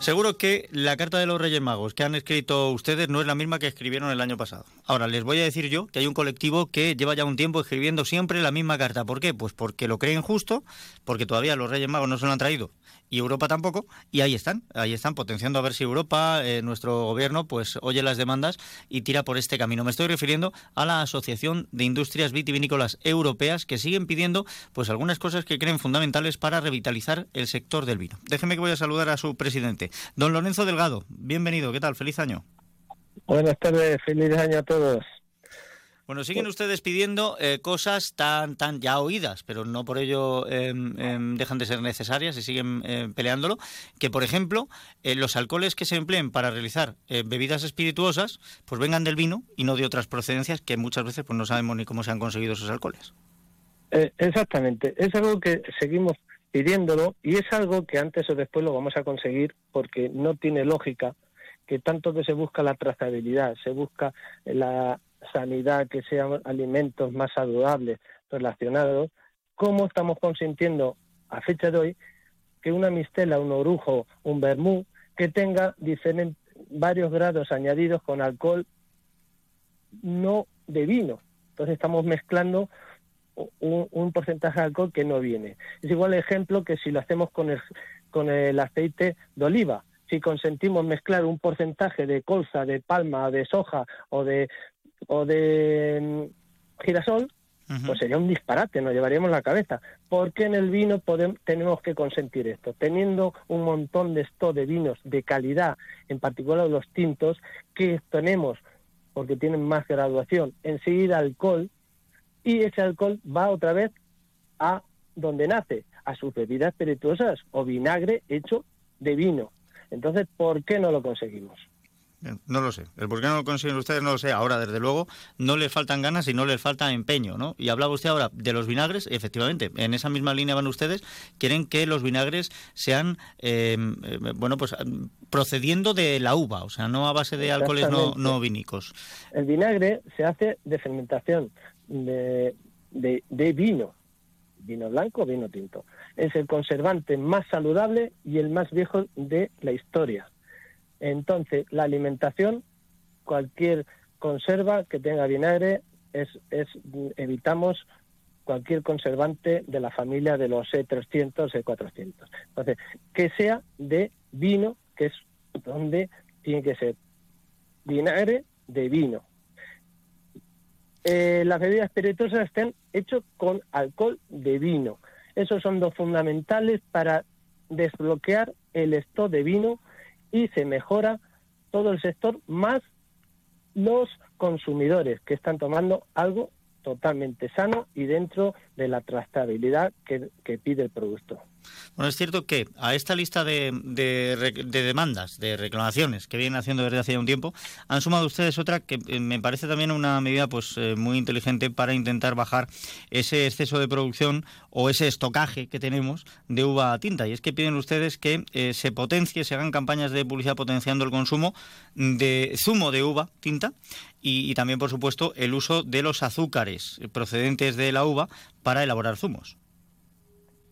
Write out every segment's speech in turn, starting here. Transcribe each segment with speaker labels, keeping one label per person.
Speaker 1: Seguro que la carta de los Reyes Magos que han escrito ustedes no es la misma que escribieron el año pasado. Ahora, les voy a decir yo que hay un colectivo que lleva ya un tiempo escribiendo siempre la misma carta. ¿Por qué? Pues porque lo creen justo, porque todavía los Reyes Magos no se lo han traído y Europa tampoco, y ahí están, ahí están potenciando a ver si Europa, eh, nuestro gobierno, pues oye las demandas y tira por este camino. Me estoy refiriendo a la Asociación de Industrias Vitivinícolas Europeas que siguen pidiendo pues algunas cosas que creen fundamentales para revitalizar el sector del vino. Déjeme que voy a saludar a su presidente, don Lorenzo Delgado. Bienvenido, ¿qué tal? Feliz año.
Speaker 2: Buenas tardes, feliz año a todos.
Speaker 1: Bueno, siguen pues ustedes pidiendo eh, cosas tan, tan ya oídas, pero no por ello em, dejan de ser necesarias y siguen em, peleándolo. Que, por ejemplo, eh, los alcoholes que se empleen para realizar eh, bebidas espirituosas, pues vengan del vino y no de otras procedencias que muchas veces pues no sabemos ni cómo se han conseguido esos alcoholes.
Speaker 2: exactamente, es algo que seguimos pidiéndolo y es algo que antes o después lo vamos a conseguir porque no tiene lógica que tanto que se busca la trazabilidad, se busca la sanidad, que sean alimentos más saludables relacionados, ¿cómo estamos consintiendo a fecha de hoy que una mistela, un orujo, un vermú, que tenga varios grados añadidos con alcohol no de vino? Entonces estamos mezclando un, porcentaje de alcohol que no viene. Es igual ejemplo que si lo hacemos con el, con el aceite de oliva. Si consentimos mezclar un porcentaje de colza, de palma, de soja o de, o de mm, girasol, pues sería un disparate, nos llevaríamos la cabeza. ¿Por qué en el vino podemos, tenemos que consentir esto? Teniendo un montón de esto de vinos de calidad, en particular los tintos, que tenemos, porque tienen más graduación, enseguida alcohol, y ese alcohol va otra vez a donde nace, a sus bebidas espirituosas o vinagre hecho de vino. Entonces, ¿por qué no lo conseguimos?
Speaker 1: No lo sé. El por qué no lo consiguen ustedes no lo sé. Ahora, desde luego, no les faltan ganas y no les falta empeño, ¿no? Y hablaba usted ahora de los vinagres. Efectivamente, en esa misma línea van ustedes. Quieren que los vinagres sean, em, eh, bueno, pues procediendo de la uva, o sea, no a base de alcoholes no, no vinícos.
Speaker 2: El vinagre se hace de fermentación de, de, de vino, vino blanco o vino tinto. Es el conservante más saludable y el más viejo de la historia entonces, la alimentación, cualquier conserva que tenga vinagre, es, es evitamos cualquier conservante de la familia de los E300, E400. Entonces, que sea de vino, que es donde tiene que ser vinagre de vino. Eh, las bebidas espirituosas estén hechas con alcohol de vino. Esos son dos fundamentales para desbloquear el stock de vino y se mejora todo el sector más los consumidores que están tomando algo totalmente sano y dentro de la trazabilidad que, que pide el producto.
Speaker 1: Bueno, es cierto que a esta lista de, demandas, de reclamaciones que vienen haciendo desde hace un tiempo, han sumado ustedes otra que eh, me parece también una medida pues eh, muy inteligente para intentar bajar ese exceso de producción o ese estocaje que tenemos de uva tinta. Y es que piden ustedes que eh, se potencie, se hagan campañas de publicidad potenciando el consumo de zumo de uva tinta y también, por supuesto, el uso de los azúcares procedentes de la uva para elaborar zumos.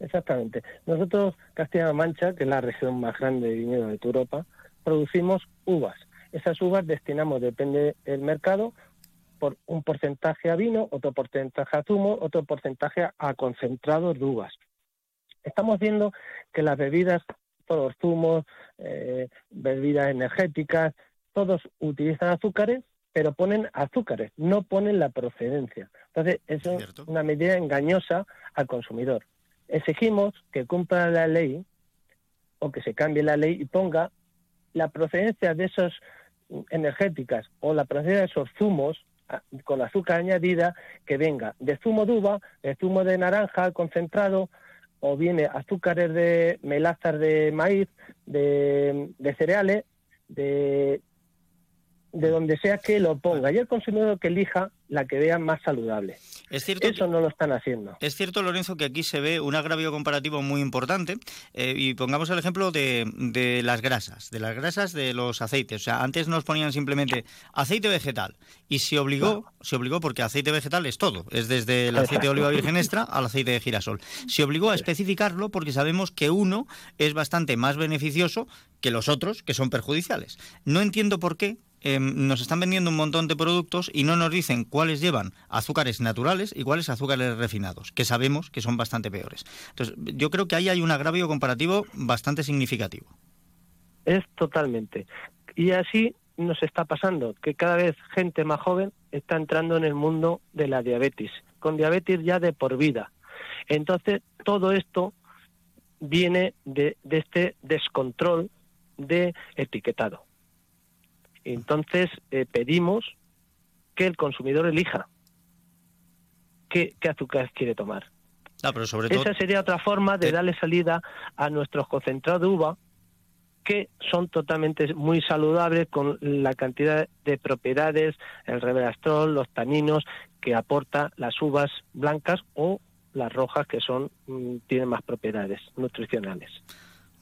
Speaker 2: Exactamente. Nosotros, Castilla-La Mancha, que es la región más grande de viñedo de Europa, producimos uvas. Esas uvas destinamos, depende del mercado, por un porcentaje a vino, otro porcentaje a zumo, otro porcentaje a concentrados de uvas. Estamos viendo que las bebidas, todos los zumos, eh, bebidas energéticas, todos utilizan azúcares, pero ponen azúcares, no ponen la procedencia. Entonces, eso es una medida engañosa al consumidor exigimos que cumpla la ley o que se cambie la ley y ponga la procedencia de esos energéticas o la procedencia de esos zumos ah, con azúcar añadida que venga de zumo de uva, de zumo de naranja concentrado o viene azúcares de melazas de maíz, de, de cereales, de, de donde sea que lo ponga. Y el consumidor que elija la que vean más saludable.
Speaker 1: Es cierto
Speaker 2: Eso no lo están haciendo.
Speaker 1: Es cierto, Lorenzo, que aquí se ve un agravio comparativo muy importante. Eh, y pongamos el ejemplo de, de, las grasas, de las grasas de los aceites. O sea, antes nos ponían simplemente aceite vegetal. Y se obligó, se obligó porque aceite vegetal es todo. Es desde el aceite de oliva virgen extra al aceite de girasol. Se obligó a especificarlo porque sabemos que uno es bastante más beneficioso que los otros, que son perjudiciales. No entiendo por qué Em, nos están vendiendo un montón de productos y no nos dicen cuáles llevan azúcares naturales y cuáles azúcares refinados, que sabemos que son bastante peores. Entonces, yo creo que ahí hay un agravio comparativo bastante significativo.
Speaker 2: Es totalmente. Y así nos está pasando, que cada vez gente más joven está entrando en el mundo de la diabetes, con diabetes ya de por vida. Entonces, todo esto viene de, de este descontrol de etiquetado. Entonces eh, pedimos que el consumidor elija qué, azúcar quiere tomar.
Speaker 1: Ah, pero sobre todo...
Speaker 2: Esa sería otra forma de darle salida a nuestros concentrados de uva que son totalmente muy saludables con la cantidad de propiedades, el reverastrol, los taninos que aporta las uvas blancas o las rojas que son mm, tienen más propiedades nutricionales.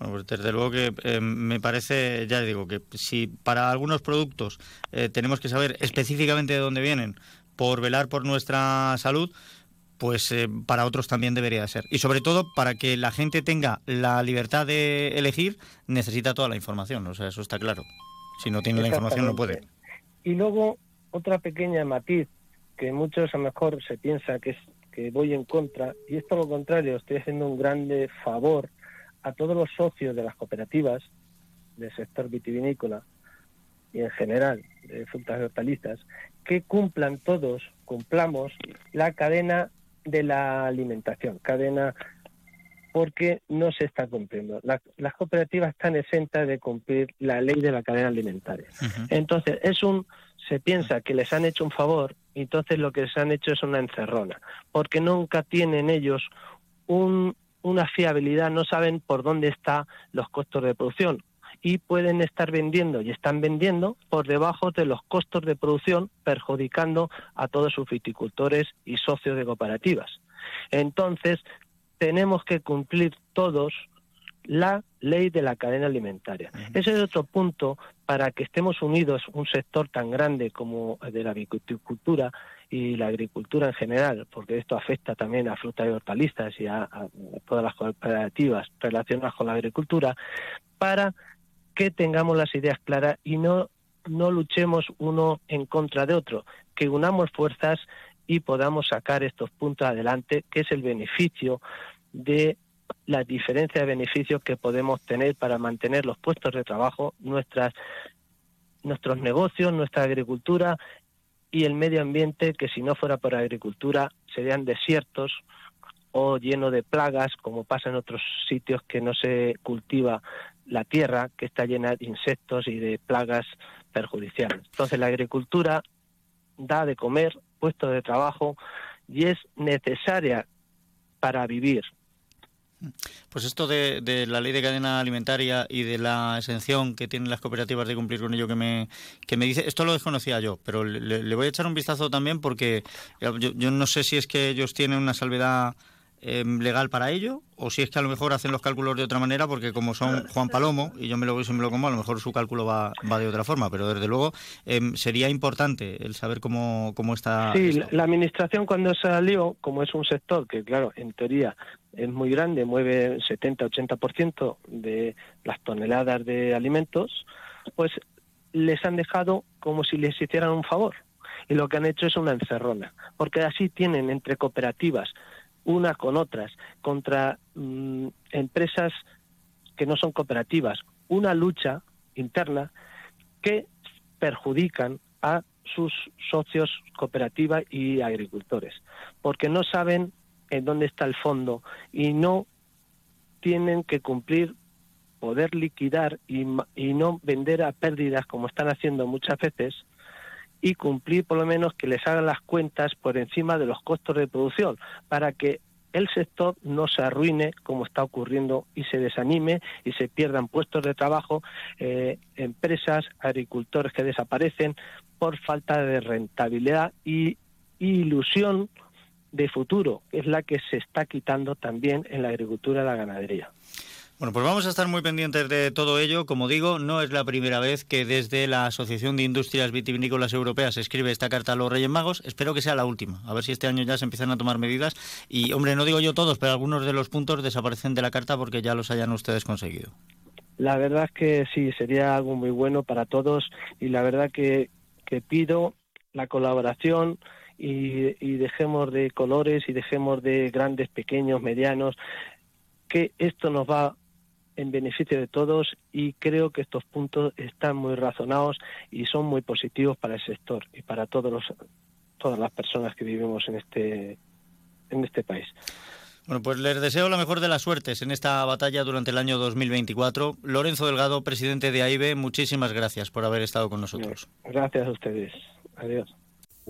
Speaker 1: Bueno, pues desde luego que eh, me parece, ya digo, que si para algunos productos eh, tenemos que saber específicamente de dónde vienen por velar por nuestra salud, pues eh, para otros también debería ser. Y sobre todo, para que la gente tenga la libertad de elegir, necesita toda la información. O sea, eso está claro. Si no tiene la información, no puede.
Speaker 2: Y luego, otra pequeña matiz, que muchos a lo mejor se piensa que, es, que voy en contra, y es todo lo contrario, estoy haciendo un grande favor a todos los socios de las cooperativas del sector vitivinícola y en general de frutas y hortalizas que cumplan todos, cumplamos la cadena de la alimentación, cadena porque no se está cumpliendo. las cooperativas están exentas de cumplir la ley de la cadena alimentaria. Entonces, es un se piensa que les han hecho un favor, y entonces lo que les han hecho es una encerrona, porque nunca tienen ellos un, una fiabilidad, no saben por dónde están los costos de producción y pueden estar vendiendo y están vendiendo por debajo de los costos de producción, perjudicando a todos sus viticultores y socios de cooperativas. Entonces, tenemos que cumplir todos la ley de la cadena alimentaria. Ese es otro punto para que estemos unidos, un sector tan grande como el de la viticultura y la agricultura en general, porque esto afecta también a frutas y hortalizas y a, todas las cooperativas relacionadas con la agricultura, para que tengamos las ideas claras y no, no luchemos uno en contra de otro, que unamos fuerzas y podamos sacar estos puntos adelante, que es el beneficio de la diferencia de beneficios que podemos tener para mantener los puestos de trabajo, nuestras nuestros negocios, nuestra agricultura y el medio ambiente que si no fuera por agricultura serían desiertos o llenos de plagas como pasa en otros sitios que no se cultiva la tierra que está llena de insectos y de plagas perjudiciales. Entonces la agricultura da de comer, puestos de trabajo y es necesaria para vivir,
Speaker 1: pues esto de, la ley de cadena alimentaria y de la exención que tienen las cooperativas de cumplir con ello que me, que me dice, esto lo desconocía yo, pero le, voy a echar un vistazo también porque yo, yo no sé si es que ellos tienen una salvedad Em, legal para ello o si es que a lo mejor hacen los cálculos de otra manera porque como son Juan Palomo y yo me lo voy y me lo como a lo mejor su cálculo va, va de otra forma pero desde luego em, sería importante el saber cómo, cómo está
Speaker 2: sí la administración cuando salió como es un sector que claro en teoría es muy grande mueve 70 80% de las toneladas de alimentos pues les han dejado como si les hicieran un favor. Y lo que han hecho es una encerrona porque así tienen entre cooperativas unas con otras, contra mm, empresas que no son cooperativas, una lucha interna que perjudican a sus socios cooperativas y agricultores, porque no saben en dónde está el fondo y no tienen que cumplir, poder liquidar y, y no vender a pérdidas como están haciendo muchas veces y cumplir por lo menos que les hagan las cuentas por encima de los costos de producción para que el sector no se arruine como está ocurriendo y se desanime y se pierdan puestos de trabajo, eh, empresas, agricultores que desaparecen por falta de rentabilidad y ilusión de futuro, que es la que se está quitando también en la agricultura y la ganadería.
Speaker 1: Bueno, pues vamos a estar muy pendientes de todo ello. Como digo, no es la primera vez que desde la Asociación de Industrias Vitivinícolas Europeas se escribe esta carta a los Reyes Magos. Espero que sea la última. A ver si este año ya se empiezan a tomar medidas. Y, hombre, no digo yo todos, pero algunos de los puntos desaparecen de la carta porque ya los hayan ustedes conseguido.
Speaker 2: La verdad es que sí, sería algo muy bueno para todos y la verdad que, que pido la colaboración y, y dejemos de colores y dejemos de grandes, pequeños, medianos, que esto nos va en beneficio de todos y creo que estos puntos están muy razonados y son muy positivos para el sector y para todos los, todas las personas que vivimos en este, en este país.
Speaker 1: Bueno, pues les deseo la mejor de las suertes en esta batalla durante el año 2024. Lorenzo Delgado, presidente de AIBE, muchísimas gracias por haber estado con nosotros.
Speaker 2: Gracias a ustedes. Adiós.